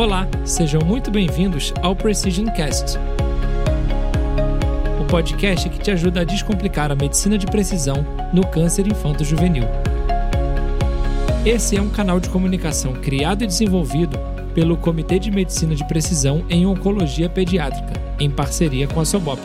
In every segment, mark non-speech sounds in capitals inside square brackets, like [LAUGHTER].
Olá, sejam muito bem-vindos ao Precision Cast. O podcast que te ajuda a descomplicar a medicina de precisão no câncer infanto-juvenil. Esse é um canal de comunicação criado e desenvolvido pelo Comitê de Medicina de Precisão em Oncologia Pediátrica, em parceria com a Sobop.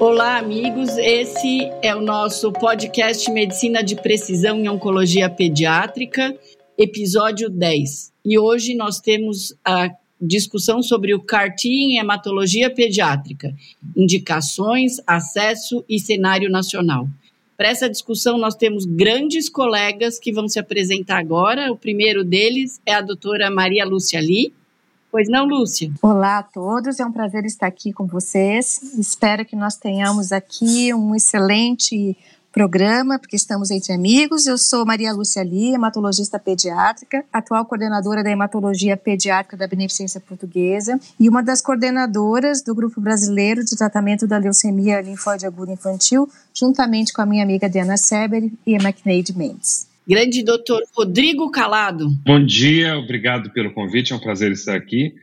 Olá, amigos. Esse é o nosso podcast Medicina de Precisão em Oncologia Pediátrica, episódio 10. E hoje nós temos a discussão sobre o CAR-T em hematologia pediátrica, indicações, acesso e cenário nacional. Para essa discussão, nós temos grandes colegas que vão se apresentar agora. O primeiro deles é a doutora Maria Lúcia Lee. Pois não, Lúcia? Olá a todos, é um prazer estar aqui com vocês. Espero que nós tenhamos aqui um excelente programa, porque estamos entre amigos. Eu sou Maria Lúcia Lee, hematologista pediátrica, atual coordenadora da hematologia pediátrica da Beneficência Portuguesa e uma das coordenadoras do Grupo Brasileiro de Tratamento da Leucemia Linfóide Aguda Infantil, juntamente com a minha amiga Diana Seber e a McNeide Mendes. Grande doutor Rodrigo Calado. Bom dia, obrigado pelo convite, é um prazer estar aqui.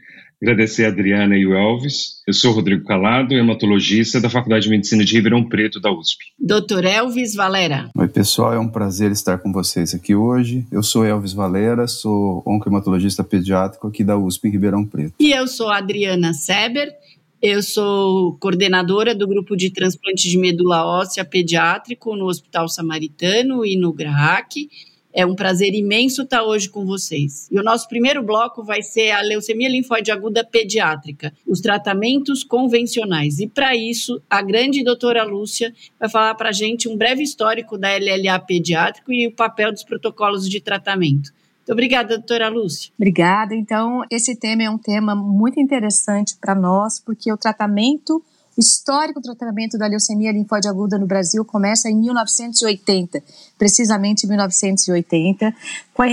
Agradecer a Adriana e o Elvis. Eu sou Rodrigo Calado, hematologista da Faculdade de Medicina de Ribeirão Preto, da USP. Doutor Elvis Valera. Oi, pessoal, é um prazer estar com vocês aqui hoje. Eu sou Elvis Valera, sou oncohematologista pediátrico aqui da USP em Ribeirão Preto. E eu sou a Adriana Seber, eu sou coordenadora do grupo de transplante de medula óssea pediátrico no Hospital Samaritano e no GRAAC é um prazer imenso estar hoje com vocês. E o nosso primeiro bloco vai ser a leucemia linfóide aguda pediátrica, os tratamentos convencionais. E para isso, a grande doutora Lúcia vai falar para a gente um breve histórico da LLA pediátrico e o papel dos protocolos de tratamento. Muito obrigada, doutora Lúcia. Obrigada. Então, esse tema é um tema muito interessante para nós, porque o tratamento histórico tratamento da leucemia linfóide aguda no Brasil começa em 1980, precisamente em 1980, com a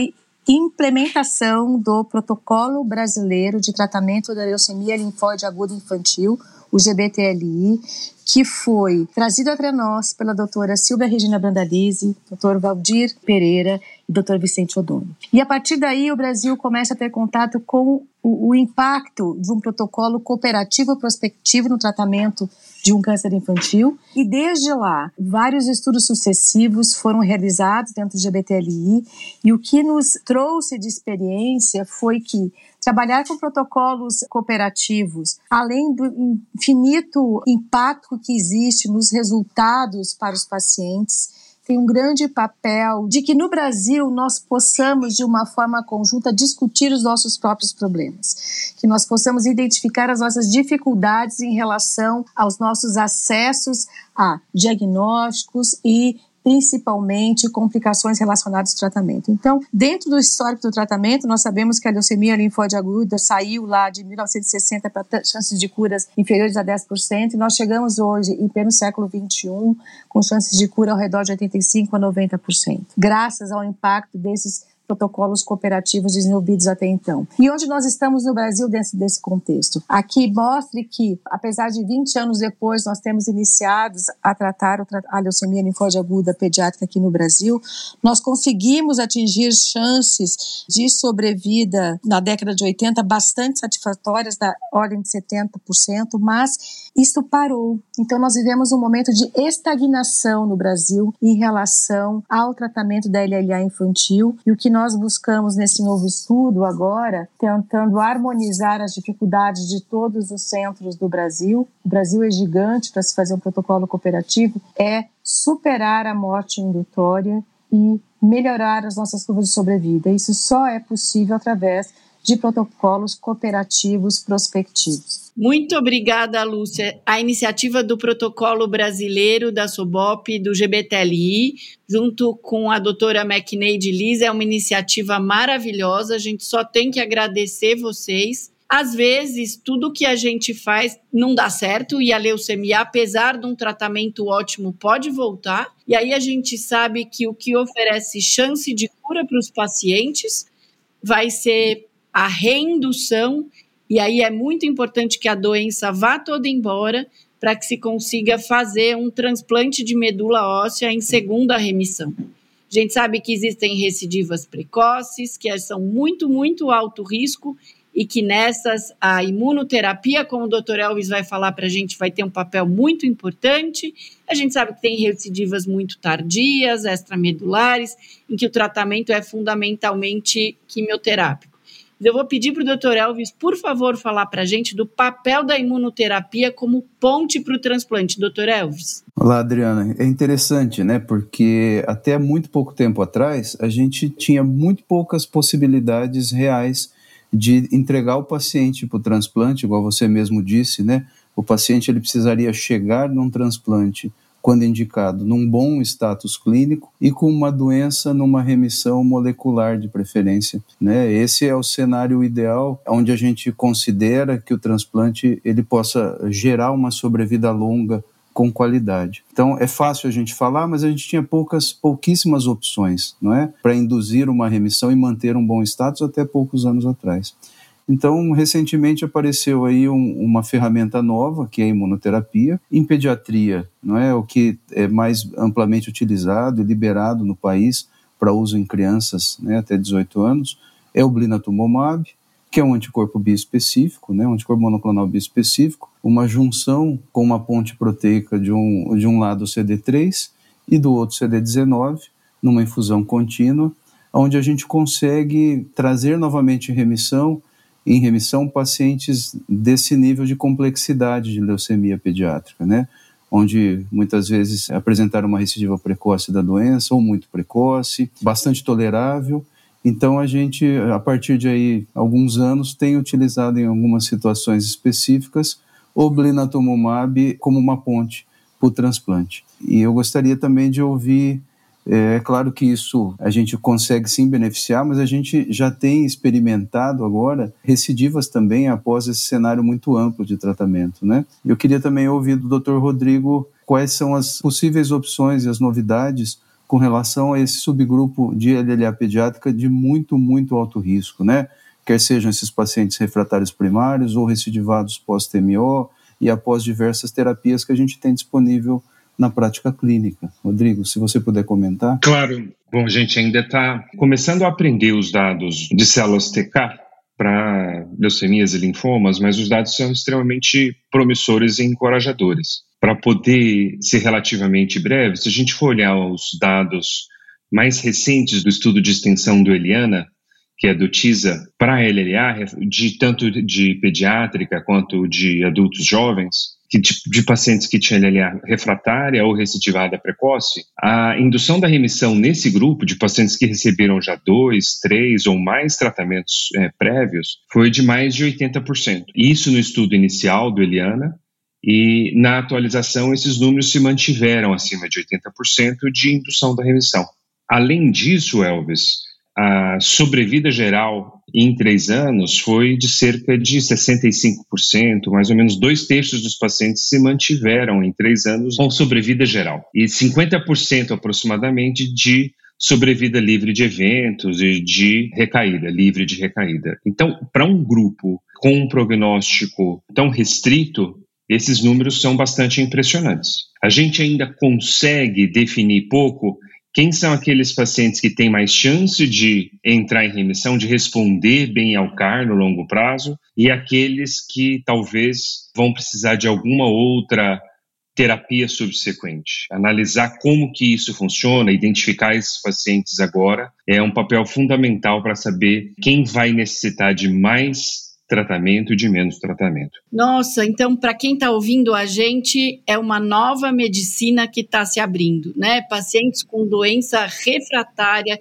implementação do Protocolo Brasileiro de Tratamento da Leucemia Linfóide Aguda Infantil, o GBTLI, que foi trazido até nós pela doutora Silvia Regina Brandalize, doutor Valdir Pereira e doutor Vicente Odono. E a partir daí o Brasil começa a ter contato com o, o impacto de um protocolo cooperativo prospectivo no tratamento de um câncer infantil. E desde lá, vários estudos sucessivos foram realizados dentro do GBTLI e o que nos trouxe de experiência foi que trabalhar com protocolos cooperativos, além do infinito impacto que existe nos resultados para os pacientes, tem um grande papel de que no Brasil nós possamos, de uma forma conjunta, discutir os nossos próprios problemas, que nós possamos identificar as nossas dificuldades em relação aos nossos acessos a diagnósticos e principalmente complicações relacionadas ao tratamento. Então, dentro do histórico do tratamento, nós sabemos que a leucemia linfóide aguda saiu lá de 1960 para chances de curas inferiores a 10%, e nós chegamos hoje, em pleno século 21, com chances de cura ao redor de 85% a 90%, graças ao impacto desses protocolos cooperativos desenvolvidos até então. E onde nós estamos no Brasil dentro desse contexto? Aqui mostre que, apesar de 20 anos depois, nós temos iniciados a tratar a leucemia linfóide aguda pediátrica aqui no Brasil, nós conseguimos atingir chances de sobrevida na década de 80 bastante satisfatórias, da ordem de 70%, mas isso parou. Então, nós vivemos um momento de estagnação no Brasil em relação ao tratamento da LLA infantil e o que nós buscamos nesse novo estudo agora, tentando harmonizar as dificuldades de todos os centros do Brasil. O Brasil é gigante para se fazer um protocolo cooperativo, é superar a morte indutória e melhorar as nossas curvas de sobrevida. Isso só é possível através de protocolos cooperativos prospectivos. Muito obrigada, Lúcia. A iniciativa do Protocolo Brasileiro da SOBOP do GBTLI, junto com a doutora McNeide Liz, é uma iniciativa maravilhosa. A gente só tem que agradecer vocês. Às vezes, tudo que a gente faz não dá certo e a leucemia, apesar de um tratamento ótimo, pode voltar. E aí a gente sabe que o que oferece chance de cura para os pacientes vai ser a reindução e aí é muito importante que a doença vá toda embora para que se consiga fazer um transplante de medula óssea em segunda remissão. A gente sabe que existem recidivas precoces, que são muito, muito alto risco e que nessas a imunoterapia, como o doutor Elvis vai falar para a gente, vai ter um papel muito importante. A gente sabe que tem recidivas muito tardias, extramedulares, em que o tratamento é fundamentalmente quimioterápico. Eu vou pedir para o doutor Elvis, por favor, falar para a gente do papel da imunoterapia como ponte para o transplante. Doutor Elvis. Olá, Adriana. É interessante, né? Porque até muito pouco tempo atrás, a gente tinha muito poucas possibilidades reais de entregar o paciente para o transplante, igual você mesmo disse, né? O paciente ele precisaria chegar num transplante quando indicado, num bom status clínico e com uma doença numa remissão molecular de preferência. Né? Esse é o cenário ideal, onde a gente considera que o transplante ele possa gerar uma sobrevida longa com qualidade. Então é fácil a gente falar, mas a gente tinha poucas, pouquíssimas opções, não é, para induzir uma remissão e manter um bom status até poucos anos atrás. Então, recentemente apareceu aí um, uma ferramenta nova, que é a imunoterapia, em pediatria, não é? O que é mais amplamente utilizado e liberado no país para uso em crianças né, até 18 anos, é o blinatumomab, que é um anticorpo biespecífico, né, um anticorpo monoclonal biespecífico, uma junção com uma ponte proteica de um, de um lado CD3 e do outro CD19, numa infusão contínua, onde a gente consegue trazer novamente remissão em remissão pacientes desse nível de complexidade de leucemia pediátrica, né? onde muitas vezes apresentaram uma recidiva precoce da doença ou muito precoce, bastante tolerável. Então a gente, a partir de aí alguns anos, tem utilizado em algumas situações específicas o blinatumomab como uma ponte para o transplante. E eu gostaria também de ouvir é, é claro que isso a gente consegue sim beneficiar, mas a gente já tem experimentado agora recidivas também após esse cenário muito amplo de tratamento, né? Eu queria também ouvir do Dr. Rodrigo quais são as possíveis opções e as novidades com relação a esse subgrupo de LLA pediátrica de muito, muito alto risco, né? Quer sejam esses pacientes refratários primários ou recidivados pós-TMO e após diversas terapias que a gente tem disponível na prática clínica. Rodrigo, se você puder comentar. Claro. Bom, a gente ainda está começando a aprender os dados de células TK para leucemias e linfomas, mas os dados são extremamente promissores e encorajadores. Para poder ser relativamente breve, se a gente for olhar os dados mais recentes do estudo de extensão do Eliana, que é do TISA, para a LLA, de tanto de pediátrica quanto de adultos jovens, que, de, de, pacientes que tinham LLA refratária ou recidivada precoce, a indução da remissão nesse grupo de pacientes que receberam já dois, três ou mais tratamentos é, prévios foi de mais de 80%. Isso no estudo inicial do Eliana, e na atualização esses números se mantiveram acima de 80% de indução da remissão. Além disso, Elvis, a sobrevida geral em três anos foi de cerca de 65%, mais ou menos dois terços dos pacientes se mantiveram em três anos com sobrevida geral, e 50% aproximadamente de sobrevida livre de eventos e de recaída, livre de recaída. Então, para um grupo com um prognóstico tão restrito, esses números são bastante impressionantes. A gente ainda consegue definir pouco quem são aqueles pacientes que têm mais chance de entrar em remissão, de responder bem ao CAR no longo prazo, e aqueles que talvez vão precisar de alguma outra terapia subsequente. Analisar como que isso funciona, identificar esses pacientes agora, é um papel fundamental para saber quem vai necessitar de mais tratamento e de menos tratamento. Nossa, então para quem está ouvindo a gente, é uma nova medicina que está se abrindo, né? Pacientes com doença refratária,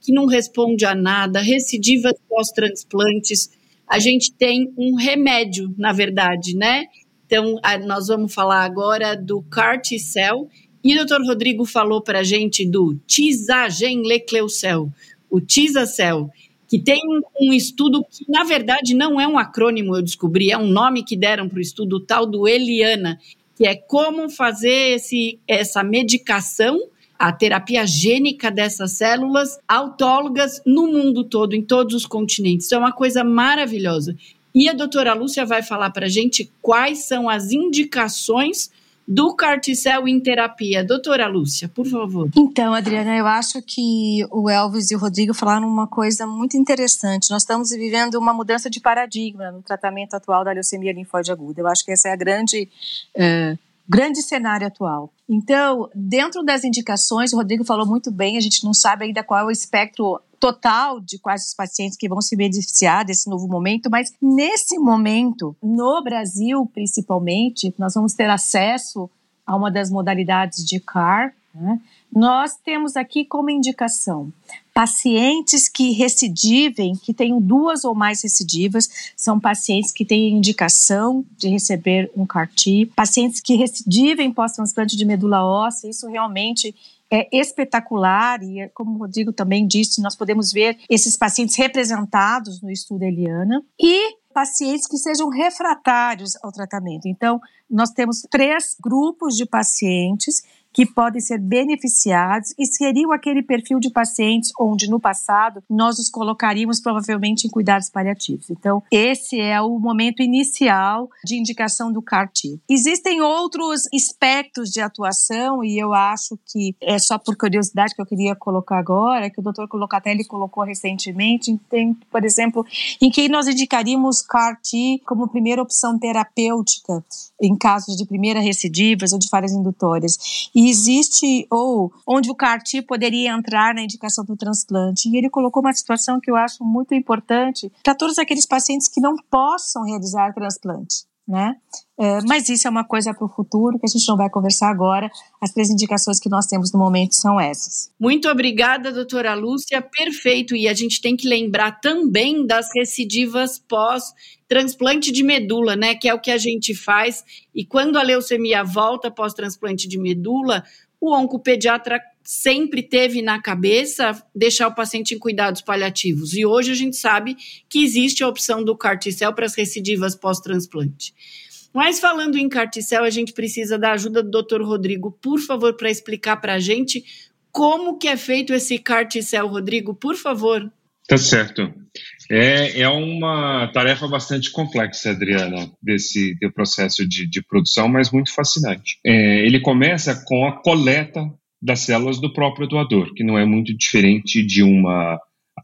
que não responde a nada, recidivas pós-transplantes, a gente tem um remédio, na verdade, né? Então, nós vamos falar agora do CAR-T-cell, e o doutor Rodrigo falou para a gente do Tisagenlecleucel, o Tisacel, que tem um estudo que, na verdade, não é um acrônimo, eu descobri, é um nome que deram para o estudo tal do Eliana, que é como fazer esse, essa medicação, a terapia gênica dessas células autólogas no mundo todo, em todos os continentes. Isso é uma coisa maravilhosa. E a doutora Lúcia vai falar para a gente quais são as indicações do carticel em terapia. Doutora Lúcia, por favor. Então, Adriana, eu acho que o Elvis e o Rodrigo falaram uma coisa muito interessante. Nós estamos vivendo uma mudança de paradigma no tratamento atual da leucemia linfóide aguda. Eu acho que essa é a grande. Uh, grande cenário atual. Então, dentro das indicações, o Rodrigo falou muito bem, a gente não sabe ainda qual é o espectro total de quais os pacientes que vão se beneficiar desse novo momento, mas nesse momento, no Brasil principalmente, nós vamos ter acesso a uma das modalidades de CAR, né? Nós temos aqui como indicação pacientes que recidivem, que tenham duas ou mais recidivas, são pacientes que têm indicação de receber um CAR-T, pacientes que recidivem pós-transplante de medula óssea, isso realmente é espetacular e, como o Rodrigo também disse, nós podemos ver esses pacientes representados no estudo Eliana e pacientes que sejam refratários ao tratamento. Então, nós temos três grupos de pacientes que podem ser beneficiados e seriam aquele perfil de pacientes onde no passado nós os colocaríamos provavelmente em cuidados paliativos. Então, esse é o momento inicial de indicação do CAR-T. Existem outros espectros de atuação e eu acho que é só por curiosidade que eu queria colocar agora, que o Dr. Colocatelli colocou recentemente, tem, por exemplo, em que nós indicaríamos CAR-T como primeira opção terapêutica em casos de primeira recidivas ou de falhas indutórias. E existe, ou onde o CAR-T poderia entrar na indicação do transplante. E ele colocou uma situação que eu acho muito importante para todos aqueles pacientes que não possam realizar transplante. Né? É, mas isso é uma coisa para o futuro que a gente não vai conversar agora. As três indicações que nós temos no momento são essas. Muito obrigada, doutora Lúcia. Perfeito. E a gente tem que lembrar também das recidivas pós transplante de medula, né? Que é o que a gente faz. E quando a leucemia volta pós transplante de medula, o oncopediatra sempre teve na cabeça deixar o paciente em cuidados paliativos. E hoje a gente sabe que existe a opção do carticel para as recidivas pós-transplante. Mas falando em carticel, a gente precisa da ajuda do Dr. Rodrigo, por favor, para explicar para a gente como que é feito esse carticel, Rodrigo, por favor. Tá certo. É, é uma tarefa bastante complexa, Adriana, desse, desse processo de, de produção, mas muito fascinante. É, ele começa com a coleta das células do próprio doador, que não é muito diferente de uma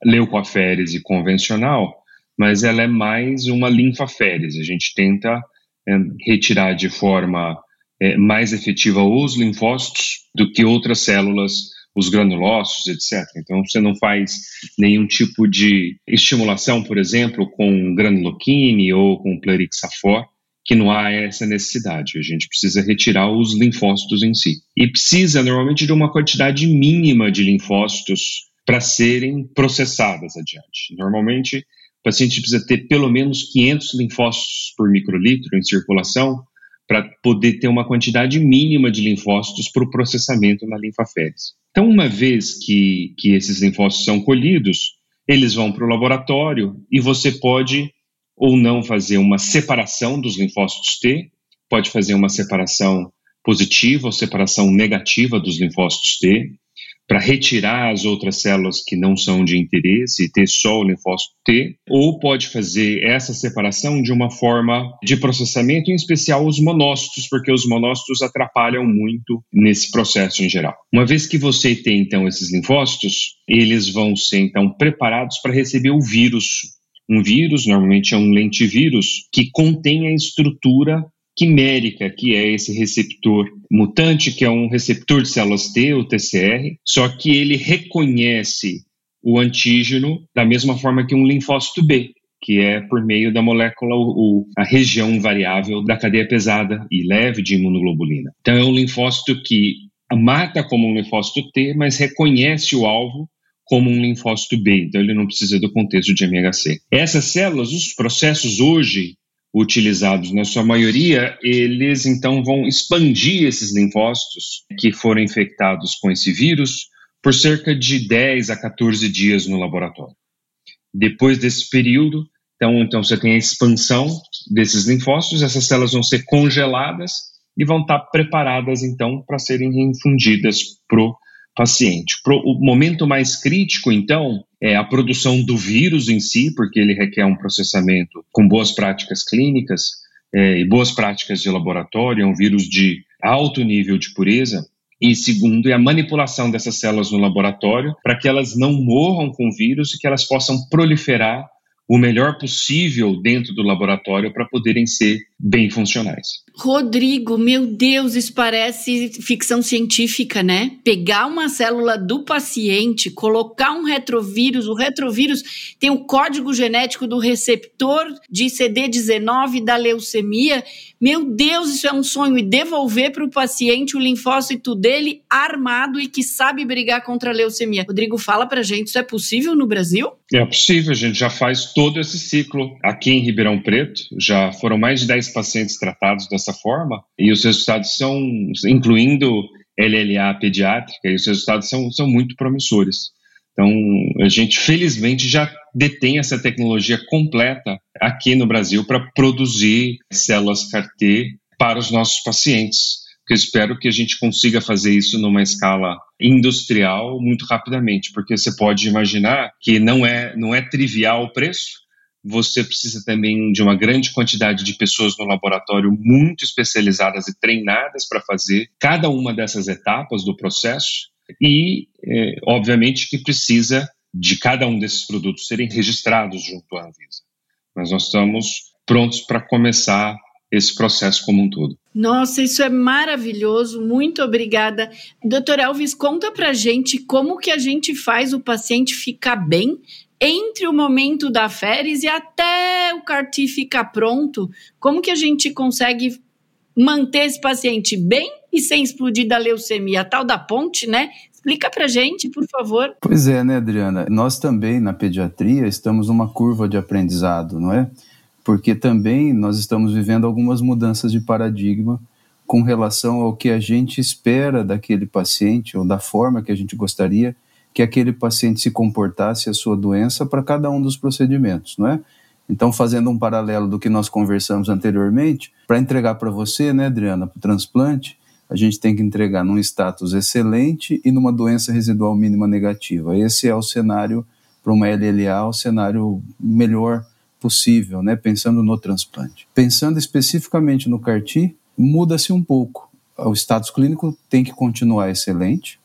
leucoaférese convencional, mas ela é mais uma linfaférese. A gente tenta é, retirar de forma é, mais efetiva os linfócitos do que outras células os granulócitos, etc. Então, você não faz nenhum tipo de estimulação, por exemplo, com granuloquine ou com plerixafor, que não há essa necessidade. A gente precisa retirar os linfócitos em si. E precisa, normalmente, de uma quantidade mínima de linfócitos para serem processadas adiante. Normalmente, o paciente precisa ter pelo menos 500 linfócitos por microlitro em circulação para poder ter uma quantidade mínima de linfócitos para o processamento na linfaférese. Então, uma vez que, que esses linfócitos são colhidos, eles vão para o laboratório e você pode ou não fazer uma separação dos linfócitos T, pode fazer uma separação positiva ou separação negativa dos linfócitos T, para retirar as outras células que não são de interesse e ter só o linfócito T, ou pode fazer essa separação de uma forma de processamento, em especial os monócitos, porque os monócitos atrapalham muito nesse processo em geral. Uma vez que você tem então esses linfócitos, eles vão ser então preparados para receber o vírus um vírus, normalmente é um lentivírus, que contém a estrutura quimérica, que é esse receptor mutante, que é um receptor de células T, o TCR, só que ele reconhece o antígeno da mesma forma que um linfócito B, que é por meio da molécula, o, a região variável da cadeia pesada e leve de imunoglobulina. Então é um linfócito que mata como um linfócito T, mas reconhece o alvo como um linfócito B, então ele não precisa do contexto de MHC. Essas células, os processos hoje utilizados na sua maioria, eles então vão expandir esses linfócitos que foram infectados com esse vírus por cerca de 10 a 14 dias no laboratório. Depois desse período, então, então você tem a expansão desses linfócitos, essas células vão ser congeladas e vão estar preparadas então para serem reinfundidas pro paciente. O momento mais crítico, então, é a produção do vírus em si, porque ele requer um processamento com boas práticas clínicas é, e boas práticas de laboratório, é um vírus de alto nível de pureza, e segundo é a manipulação dessas células no laboratório para que elas não morram com o vírus e que elas possam proliferar o melhor possível dentro do laboratório para poderem ser bem funcionais. Rodrigo, meu Deus, isso parece ficção científica, né? Pegar uma célula do paciente, colocar um retrovírus, o retrovírus tem o código genético do receptor de CD19 da leucemia. Meu Deus, isso é um sonho e devolver para o paciente o linfócito dele armado e que sabe brigar contra a leucemia. Rodrigo, fala para gente, isso é possível no Brasil? É possível, a gente já todo esse ciclo aqui em Ribeirão Preto. Já foram mais de 10 pacientes tratados dessa forma e os resultados são, incluindo LLA pediátrica, e os resultados são, são muito promissores. Então, a gente felizmente já detém essa tecnologia completa aqui no Brasil para produzir células CAR-T para os nossos pacientes. Eu espero que a gente consiga fazer isso numa escala industrial muito rapidamente, porque você pode imaginar que não é, não é trivial o preço, você precisa também de uma grande quantidade de pessoas no laboratório muito especializadas e treinadas para fazer cada uma dessas etapas do processo e, é, obviamente, que precisa de cada um desses produtos serem registrados junto à Anvisa. Mas nós estamos prontos para começar esse processo como um todo. Nossa, isso é maravilhoso. Muito obrigada. Doutor Elvis, conta pra gente como que a gente faz o paciente ficar bem entre o momento da férias e até o CAR-T ficar pronto, como que a gente consegue manter esse paciente bem e sem explodir da leucemia, a tal da ponte, né? Explica pra gente, por favor. Pois é, né, Adriana? Nós também na pediatria estamos numa curva de aprendizado, não é? Porque também nós estamos vivendo algumas mudanças de paradigma com relação ao que a gente espera daquele paciente ou da forma que a gente gostaria que aquele paciente se comportasse a sua doença para cada um dos procedimentos, não é? Então, fazendo um paralelo do que nós conversamos anteriormente, para entregar para você, né, Adriana, para o transplante, a gente tem que entregar num status excelente e numa doença residual mínima negativa. Esse é o cenário para uma LLA, o cenário melhor possível, né, pensando no transplante. Pensando especificamente no CAR-T, muda-se um pouco. O status clínico tem que continuar excelente,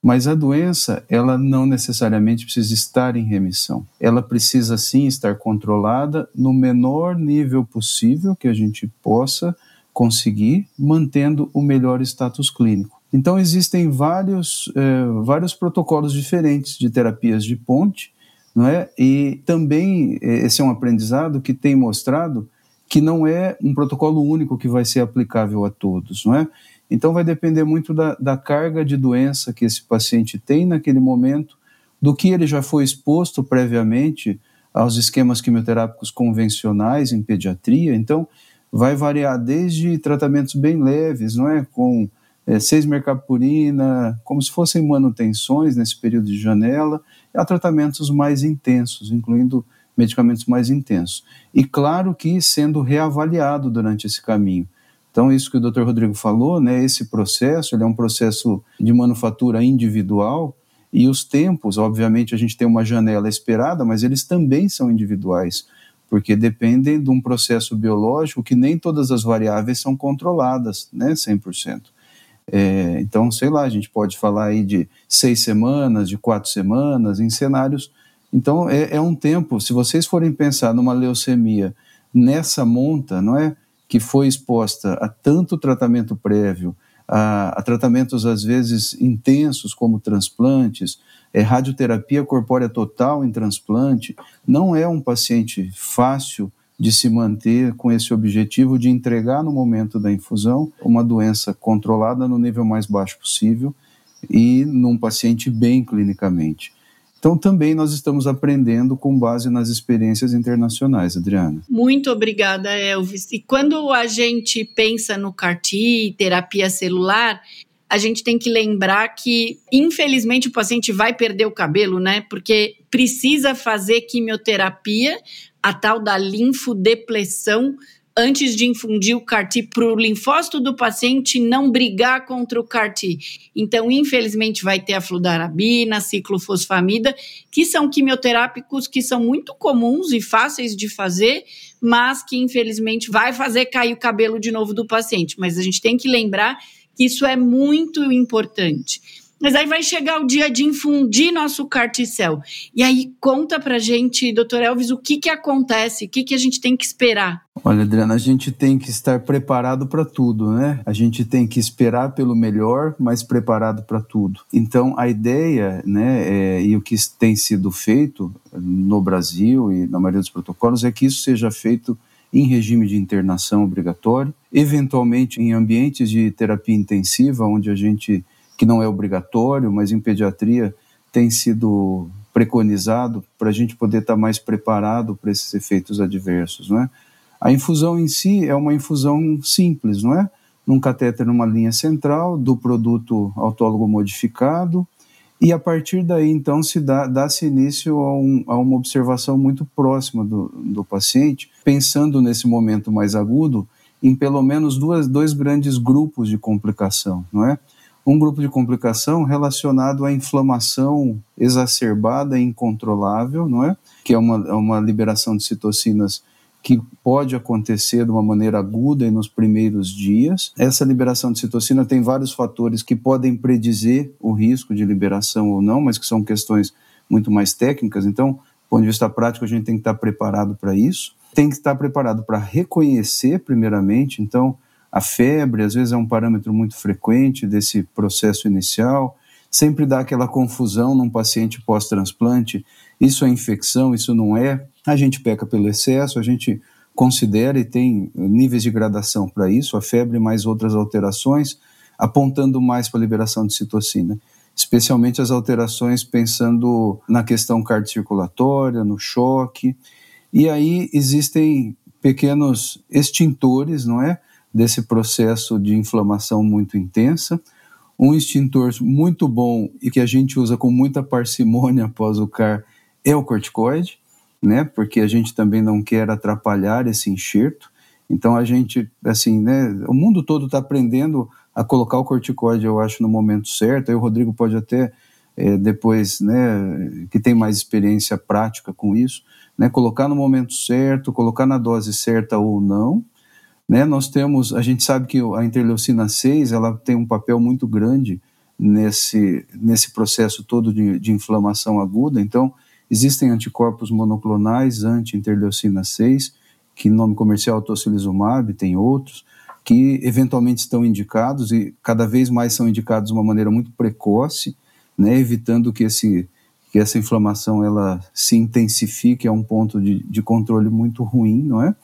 mas a doença, ela não necessariamente precisa estar em remissão. Ela precisa sim estar controlada no menor nível possível que a gente possa conseguir, mantendo o melhor status clínico. Então, existem vários, eh, vários protocolos diferentes de terapias de ponte, não é? E também eh, esse é um aprendizado que tem mostrado que não é um protocolo único que vai ser aplicável a todos, não é? Então, vai depender muito da, da carga de doença que esse paciente tem naquele momento, do que ele já foi exposto previamente aos esquemas quimioterápicos convencionais em pediatria. Então, vai variar desde tratamentos bem leves, não é? Com é, 6 mercapurina, como se fossem manutenções nesse período de janela, a tratamentos mais intensos, incluindo medicamentos mais intensos. E claro que sendo reavaliado durante esse caminho. Então, isso que o Dr. Rodrigo falou, né, esse processo, ele é um processo de manufatura individual e os tempos, obviamente, a gente tem uma janela esperada, mas eles também são individuais, porque dependem de um processo biológico que nem todas as variáveis são controladas, né, 100%. É, então, sei lá, a gente pode falar aí de seis semanas, de quatro semanas, em cenários. Então, é, é um tempo, se vocês forem pensar numa leucemia nessa monta, não é? que foi exposta a tanto tratamento prévio, a, a tratamentos às vezes intensos como transplantes, é, radioterapia corpórea total em transplante, não é um paciente fácil de se manter com esse objetivo de entregar no momento da infusão uma doença controlada no nível mais baixo possível e num paciente bem clinicamente. Então, também nós estamos aprendendo com base nas experiências internacionais, Adriana. Muito obrigada, Elvis. E quando a gente pensa no CAR-T, terapia celular, a gente tem que lembrar que, infelizmente, o paciente vai perder o cabelo, né? Porque precisa fazer quimioterapia, a tal da linfodepleção, antes de infundir o CAR-T para o linfócito do paciente não brigar contra o CAR-T. Então, infelizmente, vai ter a fludarabina, ciclofosfamida, que são quimioterápicos que são muito comuns e fáceis de fazer, mas que, infelizmente, vai fazer cair o cabelo de novo do paciente. Mas a gente tem que lembrar Isso é muito importante. Mas aí vai chegar o dia de infundir nosso carticel. E aí conta pra gente, doutor Elvis, o que que acontece, o que que a gente tem que esperar? Olha, Adriana, a gente tem que estar preparado para tudo, né? A gente tem que esperar pelo melhor, mas preparado para tudo. Então, a ideia, né, é, e o que tem sido feito no Brasil e na maioria dos protocolos é que isso seja feito em regime de internação obrigatório, eventualmente em ambientes de terapia intensiva, onde a gente que não é obrigatório, mas em pediatria tem sido preconizado para a gente poder estar tá mais preparado para esses efeitos adversos, não é? A infusão em si é uma infusão simples, não é? Num catéter numa linha central do produto autólogo modificado e a partir daí então se dá dá-se início a, um, a, uma observação muito próxima do, do paciente, pensando nesse momento mais agudo em pelo menos duas, dois grandes grupos de complicação, não é? Um grupo de complicação relacionado à inflamação exacerbada e incontrolável, não é? Que é uma, é uma liberação de citocinas que pode acontecer de uma maneira aguda e nos primeiros dias. Essa liberação de citocina tem vários fatores que podem predizer o risco de liberação ou não, mas que são questões muito mais técnicas. Então, do ponto de vista prático, a gente tem que estar preparado para isso. Tem que estar preparado para reconhecer, primeiramente. Então, a febre, às vezes, é um parâmetro muito frequente desse processo inicial. Sempre dá aquela confusão num paciente pós-transplante: isso é infecção, isso não é. A gente peca pelo excesso, a gente considera e tem níveis de gradação para isso, a febre mais outras alterações, apontando mais para a liberação de citocina, especialmente as alterações pensando na questão cardiocirculatória, no choque. E aí existem pequenos extintores, não é? Desse processo de inflamação muito intensa. Um extintor muito bom e que a gente usa com muita parcimônia após o CAR é o corticoide, né? Porque a gente também não quer atrapalhar esse enxerto. Então a gente, assim, né? O mundo todo está aprendendo a colocar o corticoide, eu acho, no momento certo. Aí o Rodrigo pode até é, depois, né, que tem mais experiência prática com isso, né? Colocar no momento certo, colocar na dose certa ou não, né? Nós temos, a gente sabe que a interleucina 6 ela tem um papel muito grande nesse, nesse processo todo de, de inflamação aguda, então existem anticorpos monoclonais anti-interleucina 6, que nome comercial é tocilizumab, tem outros, que eventualmente estão indicados e cada vez mais são indicados de uma maneira muito precoce, né, evitando que, esse, que essa inflamação ela se intensifique a um ponto de, de controle muito ruim, não é?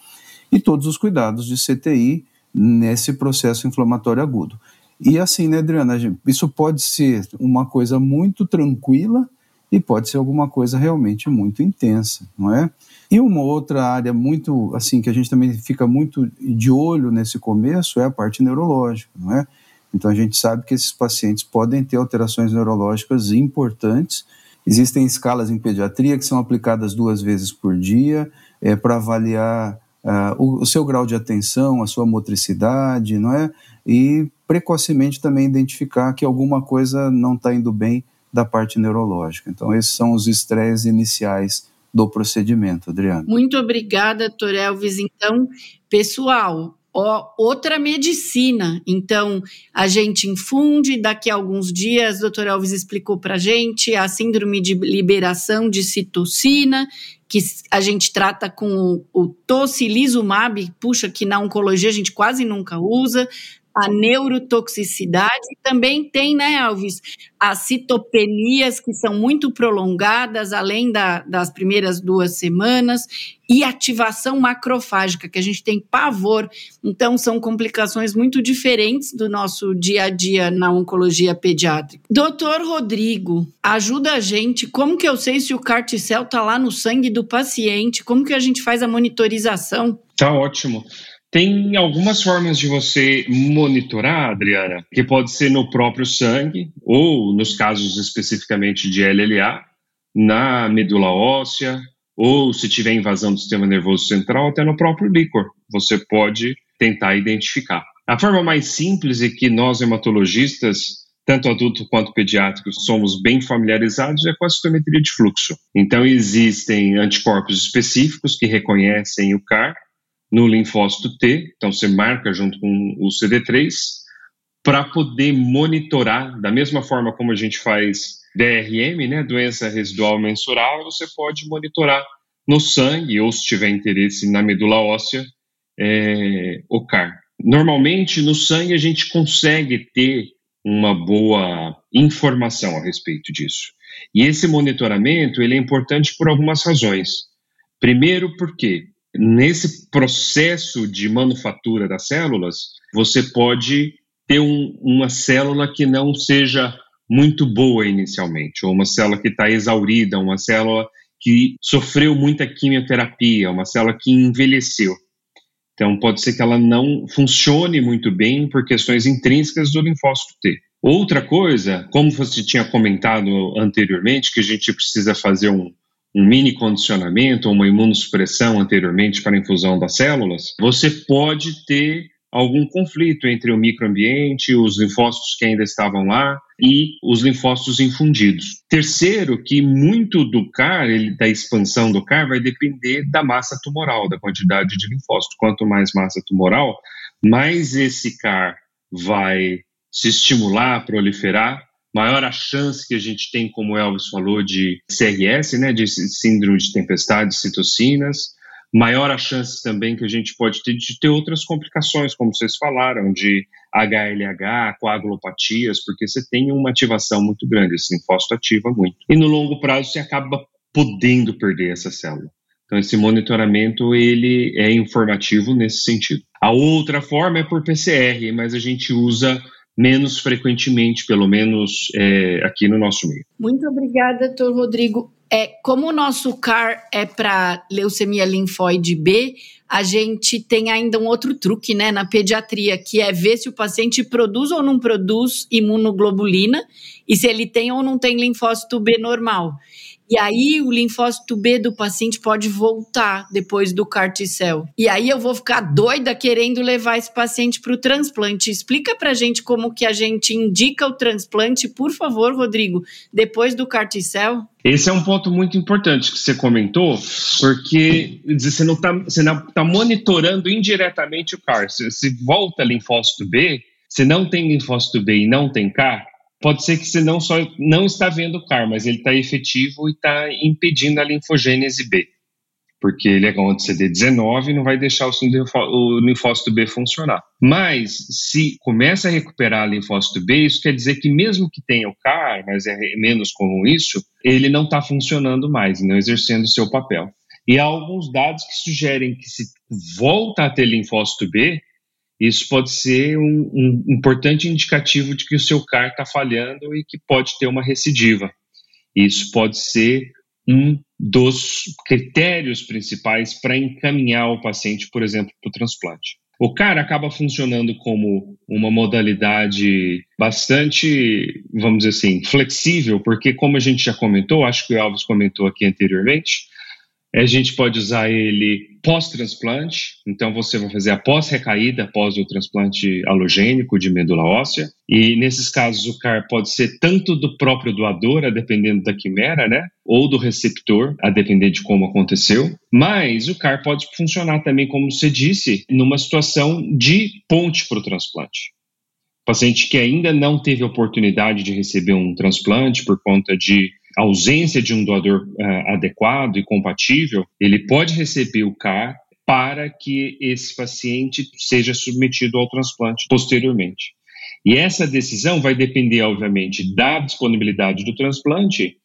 E todos os cuidados de CTI nesse processo inflamatório agudo. E assim, né, Adriana, isso pode ser uma coisa muito tranquila e pode ser alguma coisa realmente muito intensa, não é? E uma outra área muito, assim, que a gente também fica muito de olho nesse começo é a parte neurológica, não é? Então a gente sabe que esses pacientes podem ter alterações neurológicas importantes. Existem escalas em pediatria que são aplicadas duas vezes por dia é, para avaliar uh, o, o, seu grau de atenção, a sua motricidade, não é? E precocemente também identificar que alguma coisa não está indo bem da parte neurológica. Então, esses são os estresses iniciais do procedimento, Adriana. Muito obrigada, doutor Elvis. Então, pessoal, outra medicina. Então, a gente infunde, daqui a alguns dias, o doutor Elvis explicou para a gente a síndrome de liberação de citocina, que a gente trata com o tocilizumab, puxa, que na oncologia a gente quase nunca usa, a neurotoxicidade. Também tem, né, Alves, as citopenias que são muito prolongadas, além da, das primeiras duas semanas, e ativação macrofágica, que a gente tem pavor. Então, são complicações muito diferentes do nosso dia a dia na oncologia pediátrica. Doutor Rodrigo, ajuda a gente. Como que eu sei se o carticel está lá no sangue do paciente? Como que a gente faz a monitorização? Tá ótimo. Tem algumas formas de você monitorar, Adriana, que pode ser no próprio sangue, ou nos casos especificamente de LLA, na medula óssea, ou se tiver invasão do sistema nervoso central, até no próprio líquor. Você pode tentar identificar. A forma mais simples e que nós hematologistas, tanto adulto quanto pediátricos, somos bem familiarizados é com a citometria de fluxo. Então, existem anticorpos específicos que reconhecem o CAR no linfócito T, então você marca junto com o CD3 para poder monitorar, da mesma forma como a gente faz DRM, né, doença residual mensurável, você pode monitorar no sangue ou se tiver interesse na medula óssea, é, o CAR. Normalmente no sangue a gente consegue ter uma boa informação a respeito disso. E esse monitoramento ele é importante por algumas razões. Primeiro, porque nesse processo de manufatura das células, você pode ter um, uma célula que não seja muito boa inicialmente, ou uma célula que está exaurida, uma célula que sofreu muita quimioterapia, uma célula que envelheceu. Então, pode ser que ela não funcione muito bem por questões intrínsecas do linfócito T. Outra coisa, como você tinha comentado anteriormente, que a gente precisa fazer um, um mini condicionamento, uma imunossupressão anteriormente para a infusão das células, você pode ter algum conflito entre o microambiente, os linfócitos que ainda estavam lá e os linfócitos infundidos. Terceiro, que muito do CAR, ele, da expansão do CAR, vai depender da massa tumoral, da quantidade de linfócitos. Quanto mais massa tumoral, mais esse CAR vai se estimular, proliferar, maior a chance que a gente tem, como o Elvis falou, de CRS, né, de síndrome de tempestade, citocinas, maior a chance também que a gente pode ter de ter outras complicações, como vocês falaram, de HLH, coagulopatias, porque você tem uma ativação muito grande, esse linfócito ativa muito. E no longo prazo você acaba podendo perder essa célula. Então esse monitoramento ele é informativo nesse sentido. A outra forma é por PCR, mas a gente usa menos frequentemente, pelo menos é, aqui no nosso meio. Muito obrigada, doutor Rodrigo. É, como o nosso CAR é para leucemia linfóide B, a gente tem ainda um outro truque né, na pediatria, que é ver se o paciente produz ou não produz imunoglobulina e se ele tem ou não tem linfócito B normal. E aí o linfócito B do paciente pode voltar depois do carticel. E aí eu vou ficar doida querendo levar esse paciente para o transplante. Explica para gente como que a gente indica o transplante, por favor, Rodrigo, depois do carticel. Esse é um ponto muito importante que você comentou, porque você não está tá monitorando indiretamente o CAR. Se, se volta linfócito B, se não tem linfócito B e não tem CAR, pode ser que você não só não está vendo o CAR, mas ele está efetivo e está impedindo a linfogênese B. Porque ele é de CD19 e não vai deixar o linfócito B funcionar. Mas, se começa a recuperar a linfócito B, isso quer dizer que mesmo que tenha o CAR, mas é menos comum isso, ele não está funcionando mais, não exercendo o seu papel. E há alguns dados que sugerem que se volta a ter linfócito B, isso pode ser um, um importante indicativo de que o seu CAR está falhando e que pode ter uma recidiva. Isso pode ser um dos critérios principais para encaminhar o paciente, por exemplo, para o transplante. O CAR acaba funcionando como uma modalidade bastante, vamos dizer assim, flexível, porque, como a gente já comentou, acho que o Alves comentou aqui anteriormente, a gente pode usar ele pós-transplante, então você vai fazer a pós-recaída, após o transplante halogênico de medula óssea. E nesses casos o CAR pode ser tanto do próprio doador, a dependendo da quimera, né? Ou do receptor, a depender de como aconteceu. Mas o CAR pode funcionar também, como você disse, numa situação de ponte para o transplante paciente que ainda não teve oportunidade de receber um transplante por conta de ausência de um doador uh, adequado e compatível, ele pode receber o CAR para que esse paciente seja submetido ao transplante posteriormente. E essa decisão vai depender, obviamente, da disponibilidade do transplante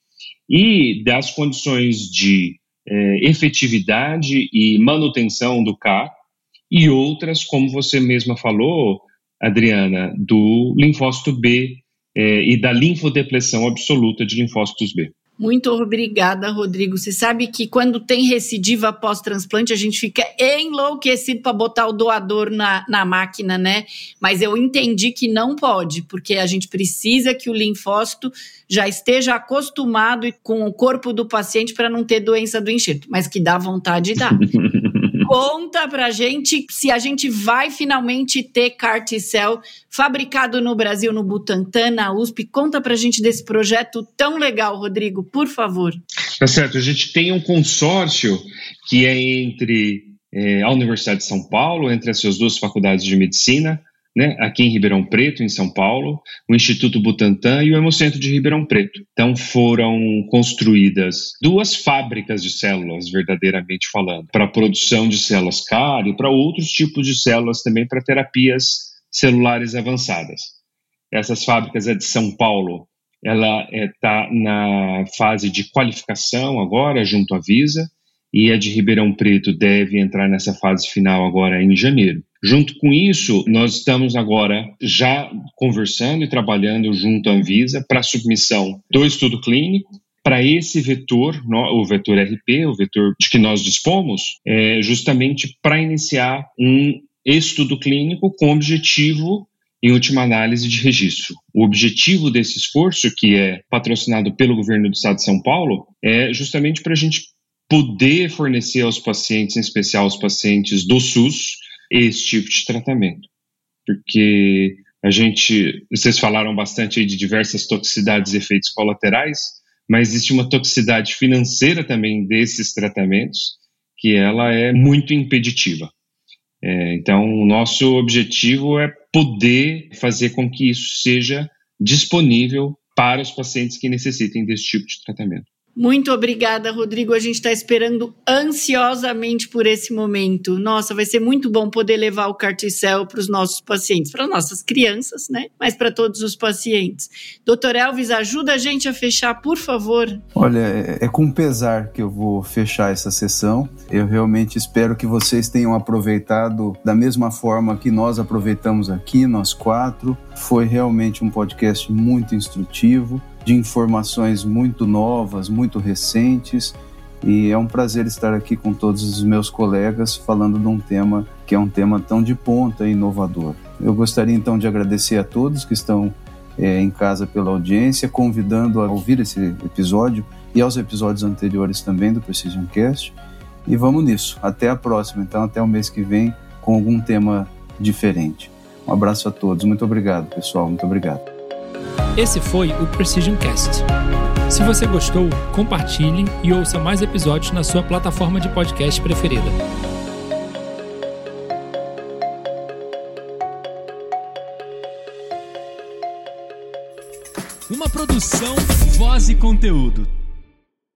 e das condições de eh, efetividade e manutenção do CAR e outras, como você mesma falou, Adriana, do linfócito B é, e da linfodepressão absoluta de linfócitos B. Muito obrigada, Rodrigo. Você sabe que quando tem recidiva pós-transplante, a gente fica enlouquecido para botar o doador na, na máquina, né? Mas eu entendi que não pode, porque a gente precisa que o linfócito já esteja acostumado com o corpo do paciente para não ter doença do enxerto, mas que dá vontade dá. [LAUGHS] Conta pra gente se a gente vai finalmente ter carticel fabricado no Brasil, no Butantan, na USP. Conta pra gente desse projeto tão legal, Rodrigo, por favor. Tá certo. A gente tem um consórcio que é entre é, a Universidade de São Paulo, entre as suas duas faculdades de medicina, né, aqui em Ribeirão Preto, em São Paulo, o Instituto Butantan e o Hemocentro de Ribeirão Preto. Então foram construídas duas fábricas de células, verdadeiramente falando, para produção de células CAR e para outros tipos de células também para terapias celulares avançadas. Essas fábricas é de São Paulo, ela está é, na fase de qualificação agora, junto à Visa, e a de Ribeirão Preto deve entrar nessa fase final agora em janeiro. Junto com isso, nós estamos agora já conversando e trabalhando junto à Anvisa para submissão do estudo clínico para esse vetor, o vetor RP, o vetor de que nós dispomos, é justamente para iniciar um estudo clínico com objetivo em última análise de registro. O objetivo desse esforço, que é patrocinado pelo governo do estado de São Paulo, é justamente para a gente poder fornecer aos pacientes, em especial aos pacientes do SUS, esse tipo de tratamento. Porque a gente, vocês falaram bastante aí de diversas toxicidades e efeitos colaterais, mas existe uma toxicidade financeira também desses tratamentos, que ela é muito impeditiva. É, então, o nosso objetivo é poder fazer com que isso seja disponível para os pacientes que necessitem desse tipo de tratamento. Muito obrigada, Rodrigo. A gente está esperando ansiosamente por esse momento. Nossa, vai ser muito bom poder levar o Carticel para os nossos pacientes, para nossas crianças, né? Mas para todos os pacientes. Doutor Elvis, ajuda a gente a fechar, por favor. Olha, é, é com pesar que eu vou fechar essa sessão. Eu realmente espero que vocês tenham aproveitado da mesma forma que nós aproveitamos aqui, nós quatro. Foi realmente um podcast muito instrutivo de informações muito novas, muito recentes. E é um prazer estar aqui com todos os meus colegas falando de um tema que é um tema tão de ponta e inovador. Eu gostaria então de agradecer a todos que estão é, em casa pela audiência, convidando a ouvir esse episódio e aos episódios anteriores também do Precision Cast. E vamos nisso. Até a próxima, então, até o mês que vem, com algum tema diferente. Um abraço a todos. Muito obrigado, pessoal. Muito obrigado. Esse foi o Precision Cast. Se você gostou, compartilhe e ouça mais episódios na sua plataforma de podcast preferida. Uma produção, voz e conteúdo.